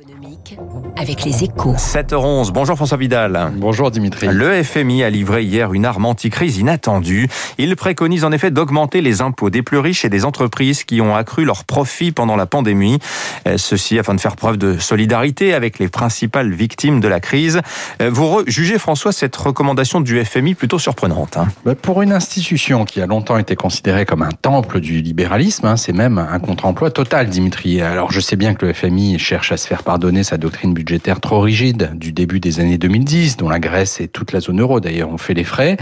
économique avec les échos. 7h11, bonjour François Vidal. Bonjour Dimitri. Le FMI a livré hier une arme anti-crise inattendue. Il préconise en effet d'augmenter les impôts des plus riches et des entreprises qui ont accru leurs profits pendant la pandémie. Euh, ceci afin de faire preuve de solidarité avec les principales victimes de la crise. Euh, vous jugez François cette recommandation du FMI plutôt surprenante hein bah, Pour une institution qui a longtemps été considérée comme un temple du libéralisme, hein, c'est même un contre-emploi total Dimitri. Alors je sais bien que le FMI cherche à se faire pardonner sa doctrine budgétaire trop rigide du début des années 2010, dont la Grèce et toute la zone euro d'ailleurs ont fait les frais.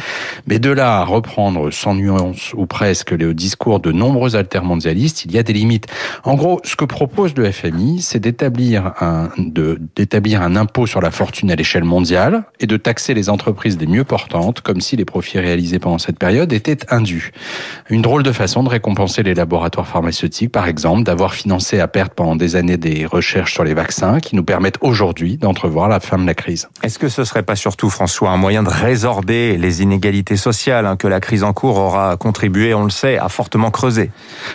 Mais de là à reprendre sans nuance ou presque le discours de nombreux altermondialistes, il y a des limites. En gros, ce que propose le FMI, c'est d'établir un, d'établir un impôt sur la fortune à l'échelle mondiale et de taxer les entreprises les mieux portantes, comme si les profits réalisés pendant cette période étaient indus. Une drôle de façon de récompenser les laboratoires pharmaceutiques, par exemple, d'avoir financé à perte pendant des années des recherches sur les vaccins qui nous permettent aujourd'hui d'entrevoir la fin de la crise. Est-ce que ce serait pas surtout, François, un moyen de résorber les inégalités sociales hein, que la crise en cours aura contribué, on le sait, à fortement creuser?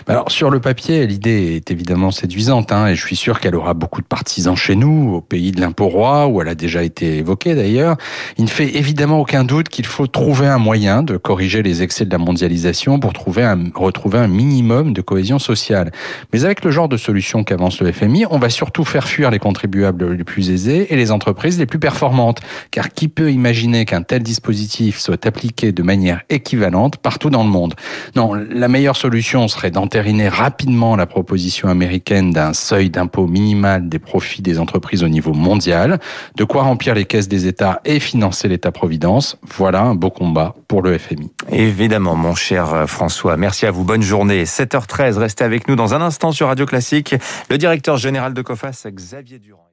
Alors sur le papier, l'idée est évidemment séduisante hein, et je suis sûr qu'elle aura beaucoup de partisans chez nous, au pays de l'impôt roi, où elle a déjà été évoquée d'ailleurs. Il ne fait évidemment aucun doute qu'il faut trouver un moyen de corriger les excès de la mondialisation pour trouver un, retrouver un minimum de cohésion sociale. Mais avec le genre de solution qu'avance le FMI, on va surtout faire fuir les contribuables les plus aisés et les entreprises les plus performantes. Car qui peut imaginer qu'un tel dispositif soit appliqué de manière équivalente partout dans le monde? Non, la meilleure solution serait d'entériner rapidement la proposition américaine d'un seuil d'impôt minimal des profits des entreprises au niveau mondial, de quoi remplir les caisses des États et financer l'État-providence. Voilà un beau combat pour le FMI. Évidemment, mon cher François. Merci à vous. Bonne journée. 7h13, restez avec nous dans un instant sur Radio Classique. Le directeur général de COFAS, Xavier Durand.